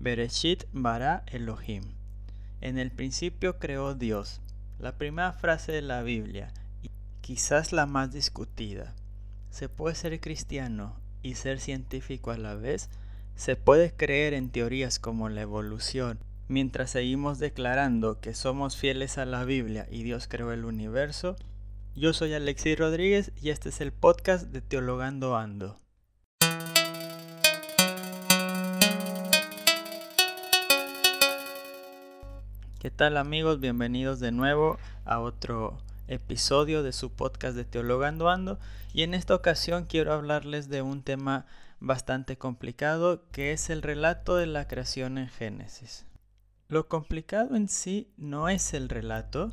Bereshit bara Elohim. En el principio creó Dios. La primera frase de la Biblia, y quizás la más discutida. ¿Se puede ser cristiano y ser científico a la vez? ¿Se puede creer en teorías como la evolución mientras seguimos declarando que somos fieles a la Biblia y Dios creó el universo? Yo soy Alexis Rodríguez y este es el podcast de Teologando Ando. ¿Qué tal amigos? Bienvenidos de nuevo a otro episodio de su podcast de Teologando Ando y en esta ocasión quiero hablarles de un tema bastante complicado que es el relato de la creación en Génesis. Lo complicado en sí no es el relato,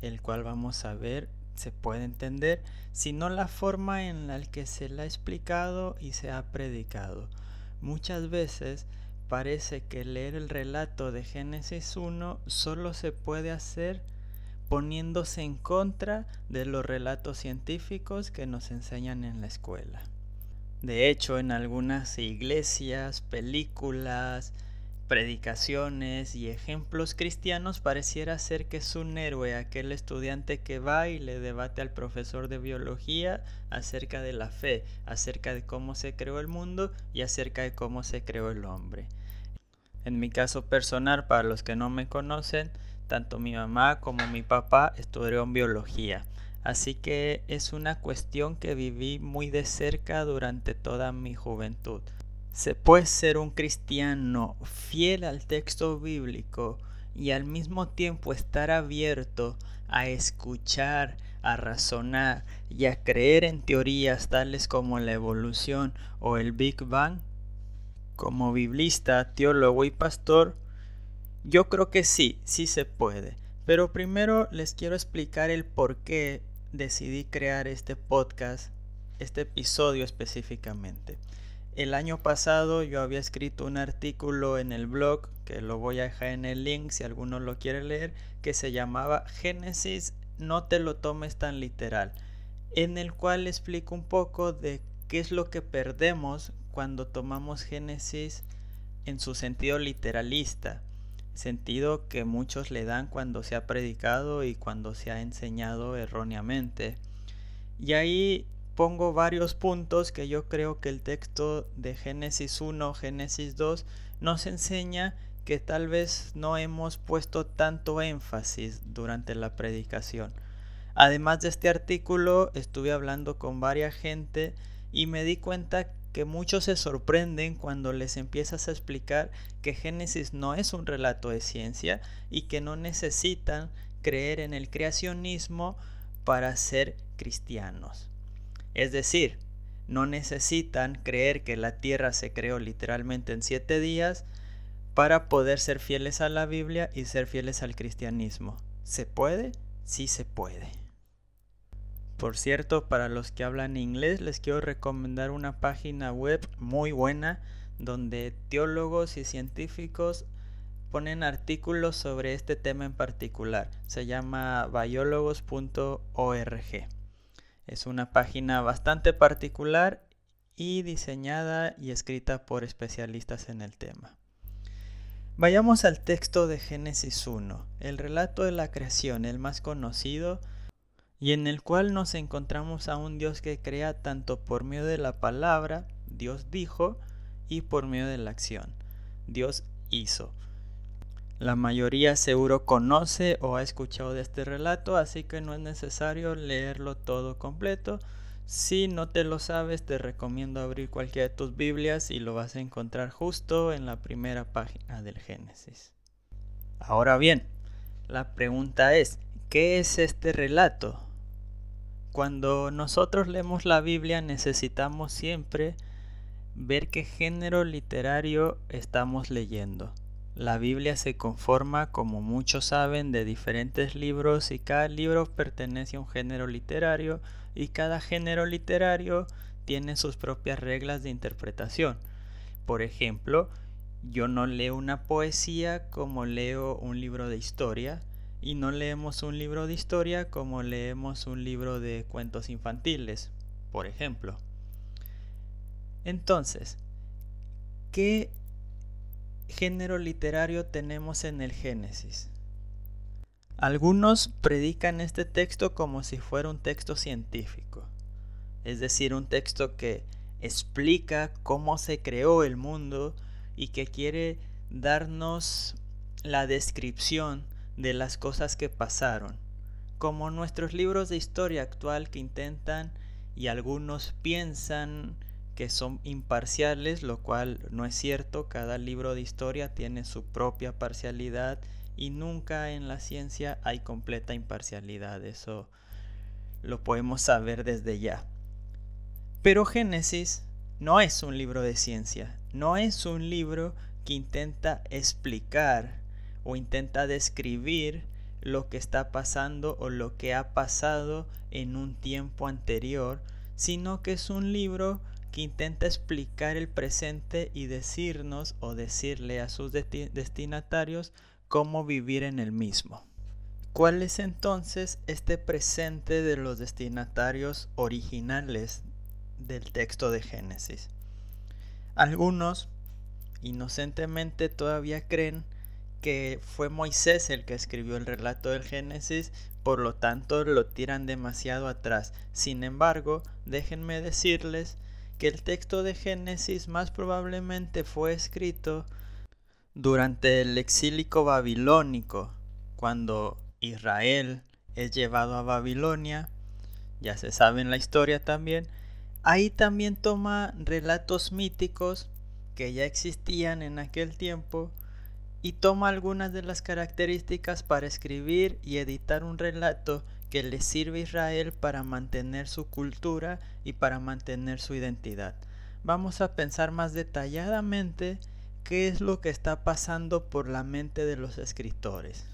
el cual vamos a ver se puede entender, sino la forma en la que se le ha explicado y se ha predicado. Muchas veces parece que leer el relato de Génesis 1 solo se puede hacer poniéndose en contra de los relatos científicos que nos enseñan en la escuela. De hecho, en algunas iglesias, películas, predicaciones y ejemplos cristianos pareciera ser que es un héroe aquel estudiante que va y le debate al profesor de biología acerca de la fe, acerca de cómo se creó el mundo y acerca de cómo se creó el hombre. En mi caso personal, para los que no me conocen, tanto mi mamá como mi papá estudiaron biología. Así que es una cuestión que viví muy de cerca durante toda mi juventud. Se puede ser un cristiano fiel al texto bíblico y al mismo tiempo estar abierto a escuchar, a razonar y a creer en teorías tales como la evolución o el Big Bang? Como biblista, teólogo y pastor, yo creo que sí, sí se puede. Pero primero les quiero explicar el por qué decidí crear este podcast, este episodio específicamente. El año pasado yo había escrito un artículo en el blog, que lo voy a dejar en el link si alguno lo quiere leer, que se llamaba Génesis, no te lo tomes tan literal, en el cual explico un poco de qué es lo que perdemos cuando tomamos Génesis en su sentido literalista, sentido que muchos le dan cuando se ha predicado y cuando se ha enseñado erróneamente. Y ahí pongo varios puntos que yo creo que el texto de Génesis 1, Génesis 2 nos enseña que tal vez no hemos puesto tanto énfasis durante la predicación. Además de este artículo, estuve hablando con varias gente y me di cuenta que muchos se sorprenden cuando les empiezas a explicar que Génesis no es un relato de ciencia y que no necesitan creer en el creacionismo para ser cristianos. Es decir, no necesitan creer que la tierra se creó literalmente en siete días para poder ser fieles a la Biblia y ser fieles al cristianismo. ¿Se puede? Sí se puede. Por cierto, para los que hablan inglés, les quiero recomendar una página web muy buena donde teólogos y científicos ponen artículos sobre este tema en particular. Se llama biólogos.org. Es una página bastante particular y diseñada y escrita por especialistas en el tema. Vayamos al texto de Génesis 1, el relato de la creación, el más conocido, y en el cual nos encontramos a un Dios que crea tanto por medio de la palabra, Dios dijo, y por medio de la acción, Dios hizo. La mayoría seguro conoce o ha escuchado de este relato, así que no es necesario leerlo todo completo. Si no te lo sabes, te recomiendo abrir cualquiera de tus Biblias y lo vas a encontrar justo en la primera página del Génesis. Ahora bien, la pregunta es, ¿qué es este relato? Cuando nosotros leemos la Biblia necesitamos siempre ver qué género literario estamos leyendo. La Biblia se conforma, como muchos saben, de diferentes libros y cada libro pertenece a un género literario y cada género literario tiene sus propias reglas de interpretación. Por ejemplo, yo no leo una poesía como leo un libro de historia y no leemos un libro de historia como leemos un libro de cuentos infantiles, por ejemplo. Entonces, ¿qué género literario tenemos en el Génesis? Algunos predican este texto como si fuera un texto científico, es decir, un texto que explica cómo se creó el mundo y que quiere darnos la descripción de las cosas que pasaron, como nuestros libros de historia actual que intentan y algunos piensan que son imparciales, lo cual no es cierto, cada libro de historia tiene su propia parcialidad y nunca en la ciencia hay completa imparcialidad, eso lo podemos saber desde ya. Pero Génesis no es un libro de ciencia, no es un libro que intenta explicar o intenta describir lo que está pasando o lo que ha pasado en un tiempo anterior, sino que es un libro que intenta explicar el presente y decirnos o decirle a sus destinatarios cómo vivir en el mismo. ¿Cuál es entonces este presente de los destinatarios originales del texto de Génesis? Algunos inocentemente todavía creen que fue Moisés el que escribió el relato del Génesis, por lo tanto lo tiran demasiado atrás. Sin embargo, déjenme decirles que el texto de Génesis más probablemente fue escrito durante el exílico babilónico, cuando Israel es llevado a Babilonia, ya se sabe en la historia también, ahí también toma relatos míticos que ya existían en aquel tiempo y toma algunas de las características para escribir y editar un relato que le sirve a Israel para mantener su cultura y para mantener su identidad. Vamos a pensar más detalladamente qué es lo que está pasando por la mente de los escritores.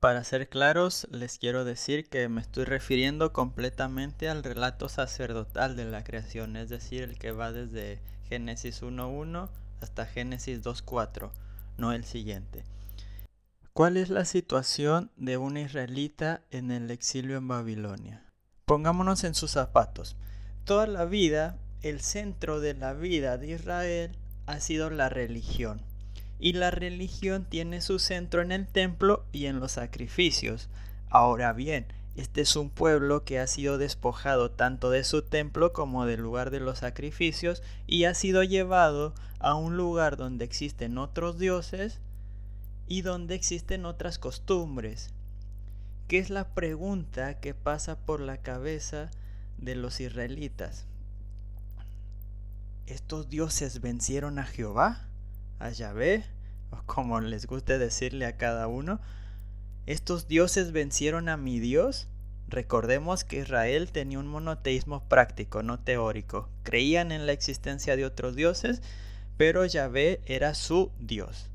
Para ser claros, les quiero decir que me estoy refiriendo completamente al relato sacerdotal de la creación, es decir, el que va desde Génesis 1.1 hasta Génesis 2.4, no el siguiente. ¿Cuál es la situación de un israelita en el exilio en Babilonia? Pongámonos en sus zapatos. Toda la vida, el centro de la vida de Israel ha sido la religión. Y la religión tiene su centro en el templo y en los sacrificios. Ahora bien, este es un pueblo que ha sido despojado tanto de su templo como del lugar de los sacrificios y ha sido llevado a un lugar donde existen otros dioses y donde existen otras costumbres. ¿Qué es la pregunta que pasa por la cabeza de los israelitas? ¿Estos dioses vencieron a Jehová? ¿A Yahvé? O como les guste decirle a cada uno. ¿Estos dioses vencieron a mi Dios? Recordemos que Israel tenía un monoteísmo práctico, no teórico. Creían en la existencia de otros dioses, pero Yahvé era su Dios.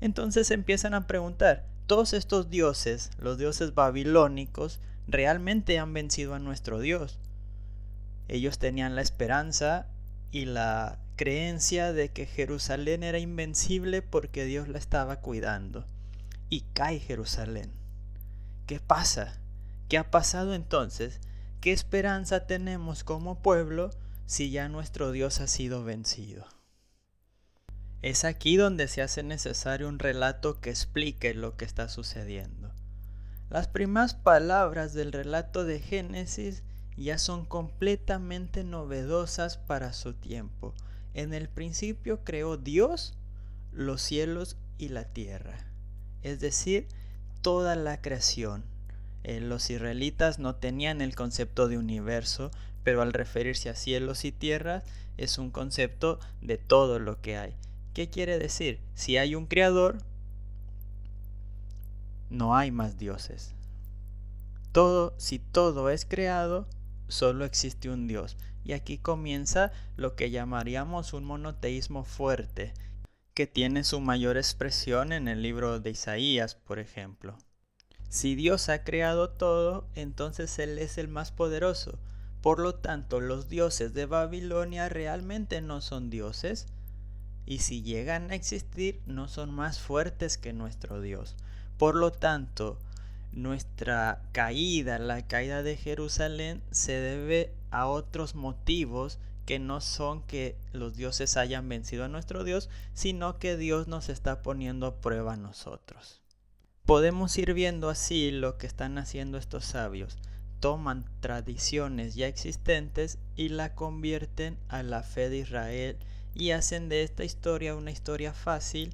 Entonces empiezan a preguntar, ¿todos estos dioses, los dioses babilónicos, realmente han vencido a nuestro Dios? Ellos tenían la esperanza y la creencia de que Jerusalén era invencible porque Dios la estaba cuidando. Y cae Jerusalén. ¿Qué pasa? ¿Qué ha pasado entonces? ¿Qué esperanza tenemos como pueblo si ya nuestro Dios ha sido vencido? Es aquí donde se hace necesario un relato que explique lo que está sucediendo. Las primeras palabras del relato de Génesis ya son completamente novedosas para su tiempo. En el principio creó Dios los cielos y la tierra, es decir, toda la creación. Eh, los israelitas no tenían el concepto de universo, pero al referirse a cielos y tierras es un concepto de todo lo que hay. ¿Qué quiere decir? Si hay un creador, no hay más dioses. Todo, si todo es creado, solo existe un Dios. Y aquí comienza lo que llamaríamos un monoteísmo fuerte, que tiene su mayor expresión en el libro de Isaías, por ejemplo. Si Dios ha creado todo, entonces Él es el más poderoso. Por lo tanto, los dioses de Babilonia realmente no son dioses, y si llegan a existir no son más fuertes que nuestro Dios. Por lo tanto, nuestra caída, la caída de Jerusalén, se debe a otros motivos que no son que los dioses hayan vencido a nuestro Dios, sino que Dios nos está poniendo a prueba a nosotros. Podemos ir viendo así lo que están haciendo estos sabios. Toman tradiciones ya existentes y la convierten a la fe de Israel y hacen de esta historia una historia fácil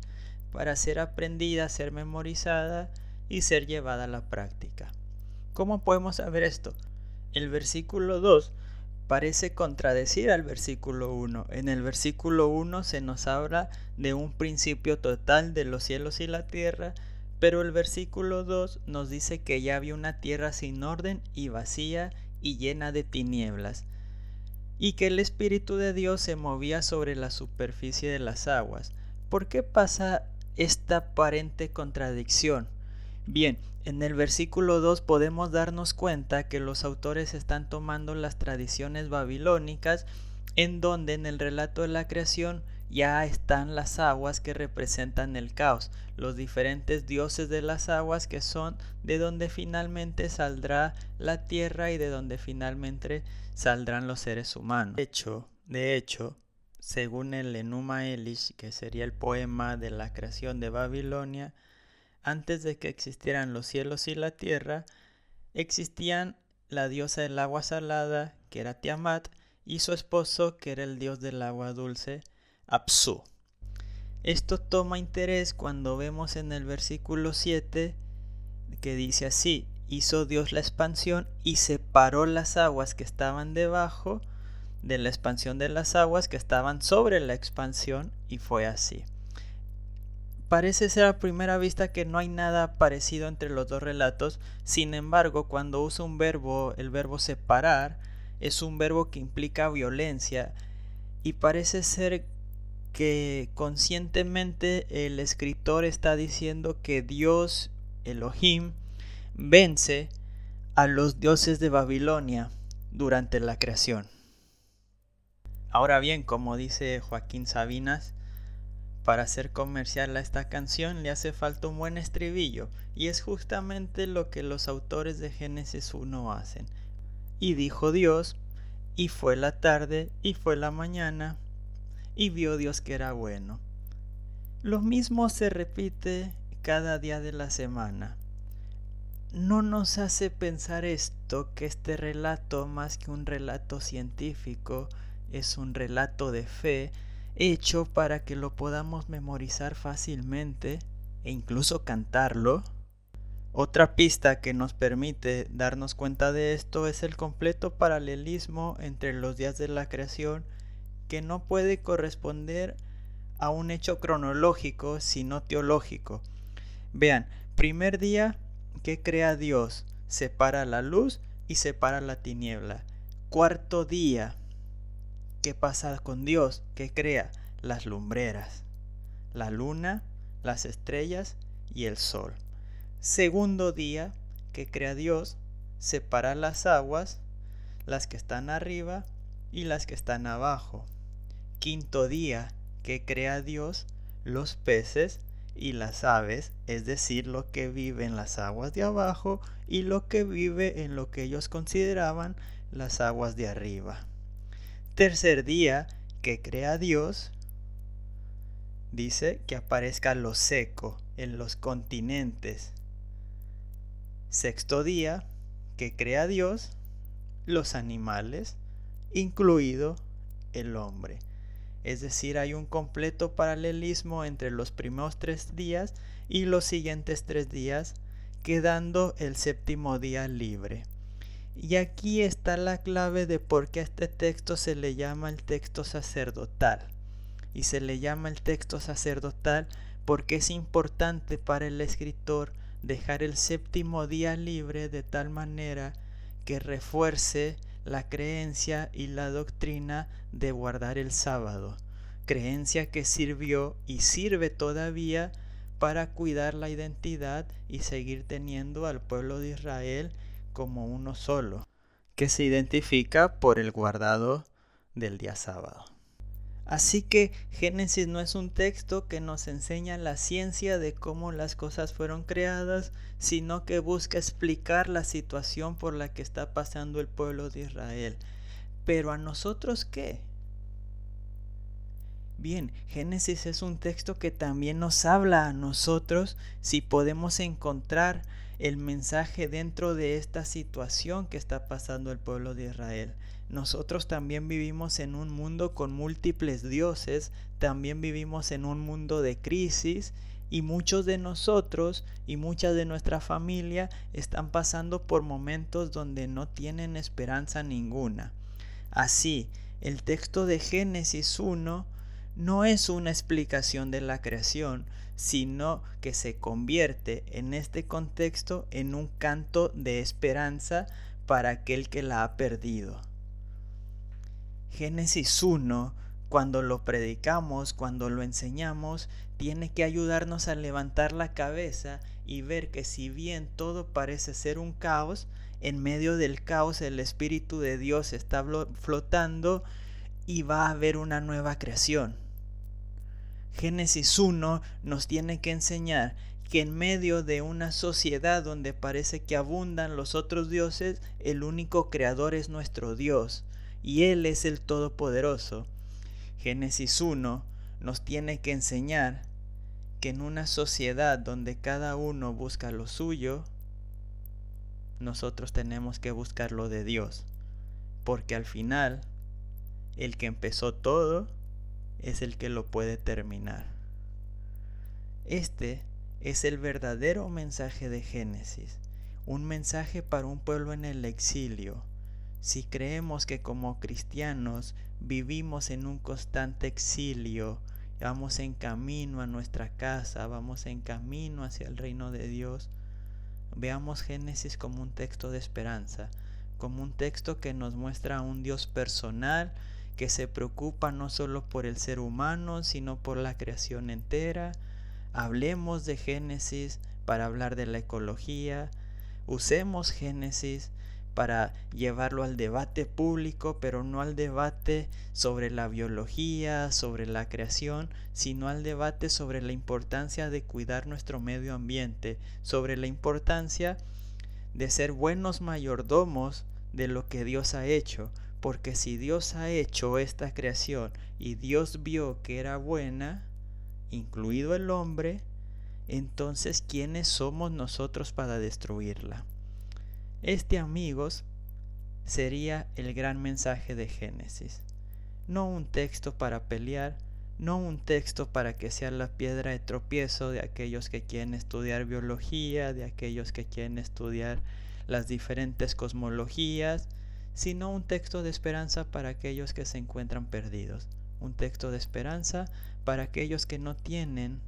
para ser aprendida, ser memorizada y ser llevada a la práctica. ¿Cómo podemos saber esto? El versículo 2 parece contradecir al versículo 1. En el versículo 1 se nos habla de un principio total de los cielos y la tierra, pero el versículo 2 nos dice que ya había una tierra sin orden y vacía y llena de tinieblas y que el Espíritu de Dios se movía sobre la superficie de las aguas. ¿Por qué pasa esta aparente contradicción? Bien, en el versículo 2 podemos darnos cuenta que los autores están tomando las tradiciones babilónicas en donde en el relato de la creación ya están las aguas que representan el caos, los diferentes dioses de las aguas que son de donde finalmente saldrá la tierra y de donde finalmente saldrán los seres humanos. De hecho, de hecho, según el Enuma Elish, que sería el poema de la creación de Babilonia, antes de que existieran los cielos y la tierra, existían la diosa del agua salada, que era Tiamat, y su esposo, que era el dios del agua dulce, Apsu. Esto toma interés cuando vemos en el versículo 7 que dice así, hizo Dios la expansión y separó las aguas que estaban debajo de la expansión de las aguas que estaban sobre la expansión y fue así. Parece ser a primera vista que no hay nada parecido entre los dos relatos, sin embargo cuando usa un verbo, el verbo separar, es un verbo que implica violencia y parece ser que conscientemente el escritor está diciendo que Dios, Elohim, vence a los dioses de Babilonia durante la creación. Ahora bien, como dice Joaquín Sabinas, para hacer comercial a esta canción le hace falta un buen estribillo, y es justamente lo que los autores de Génesis 1 hacen. Y dijo Dios, y fue la tarde, y fue la mañana, y vio Dios que era bueno. Lo mismo se repite cada día de la semana. ¿No nos hace pensar esto que este relato, más que un relato científico, es un relato de fe hecho para que lo podamos memorizar fácilmente e incluso cantarlo? Otra pista que nos permite darnos cuenta de esto es el completo paralelismo entre los días de la creación que no puede corresponder a un hecho cronológico, sino teológico. Vean, primer día que crea Dios, separa la luz y separa la tiniebla. Cuarto día, ¿qué pasa con Dios? Que crea las lumbreras, la luna, las estrellas y el sol. Segundo día que crea Dios, separa las aguas, las que están arriba y las que están abajo quinto día que crea Dios los peces y las aves, es decir, lo que vive en las aguas de abajo y lo que vive en lo que ellos consideraban las aguas de arriba. Tercer día que crea Dios, dice que aparezca lo seco en los continentes. Sexto día que crea Dios los animales, incluido el hombre. Es decir, hay un completo paralelismo entre los primeros tres días y los siguientes tres días, quedando el séptimo día libre. Y aquí está la clave de por qué a este texto se le llama el texto sacerdotal. Y se le llama el texto sacerdotal porque es importante para el escritor dejar el séptimo día libre de tal manera que refuerce la creencia y la doctrina de guardar el sábado, creencia que sirvió y sirve todavía para cuidar la identidad y seguir teniendo al pueblo de Israel como uno solo, que se identifica por el guardado del día sábado. Así que Génesis no es un texto que nos enseña la ciencia de cómo las cosas fueron creadas, sino que busca explicar la situación por la que está pasando el pueblo de Israel. Pero a nosotros qué? Bien, Génesis es un texto que también nos habla a nosotros si podemos encontrar el mensaje dentro de esta situación que está pasando el pueblo de Israel. Nosotros también vivimos en un mundo con múltiples dioses, también vivimos en un mundo de crisis y muchos de nosotros y muchas de nuestra familia están pasando por momentos donde no tienen esperanza ninguna. Así, el texto de Génesis 1 no es una explicación de la creación, sino que se convierte en este contexto en un canto de esperanza para aquel que la ha perdido. Génesis 1, cuando lo predicamos, cuando lo enseñamos, tiene que ayudarnos a levantar la cabeza y ver que si bien todo parece ser un caos, en medio del caos el Espíritu de Dios está flotando y va a haber una nueva creación. Génesis 1 nos tiene que enseñar que en medio de una sociedad donde parece que abundan los otros dioses, el único creador es nuestro Dios y Él es el Todopoderoso. Génesis 1 nos tiene que enseñar que en una sociedad donde cada uno busca lo suyo, nosotros tenemos que buscar lo de Dios, porque al final el que empezó todo es el que lo puede terminar. Este es el verdadero mensaje de Génesis, un mensaje para un pueblo en el exilio. Si creemos que como cristianos vivimos en un constante exilio, vamos en camino a nuestra casa, vamos en camino hacia el reino de Dios, veamos Génesis como un texto de esperanza, como un texto que nos muestra a un Dios personal, que se preocupa no solo por el ser humano, sino por la creación entera. Hablemos de Génesis para hablar de la ecología. Usemos Génesis para llevarlo al debate público, pero no al debate sobre la biología, sobre la creación, sino al debate sobre la importancia de cuidar nuestro medio ambiente, sobre la importancia de ser buenos mayordomos de lo que Dios ha hecho, porque si Dios ha hecho esta creación y Dios vio que era buena, incluido el hombre, entonces ¿quiénes somos nosotros para destruirla? Este, amigos, sería el gran mensaje de Génesis. No un texto para pelear, no un texto para que sea la piedra de tropiezo de aquellos que quieren estudiar biología, de aquellos que quieren estudiar las diferentes cosmologías, sino un texto de esperanza para aquellos que se encuentran perdidos, un texto de esperanza para aquellos que no tienen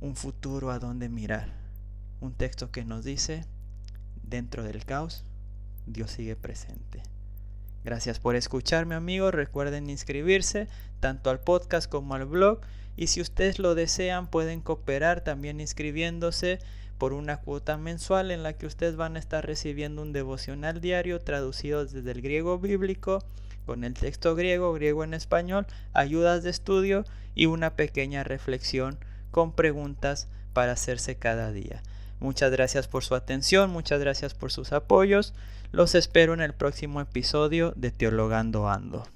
un futuro a donde mirar, un texto que nos dice, dentro del caos, Dios sigue presente. Gracias por escucharme amigos, recuerden inscribirse tanto al podcast como al blog. Y si ustedes lo desean pueden cooperar también inscribiéndose por una cuota mensual en la que ustedes van a estar recibiendo un devocional diario traducido desde el griego bíblico con el texto griego, griego en español, ayudas de estudio y una pequeña reflexión con preguntas para hacerse cada día. Muchas gracias por su atención, muchas gracias por sus apoyos. Los espero en el próximo episodio de Teologando Ando.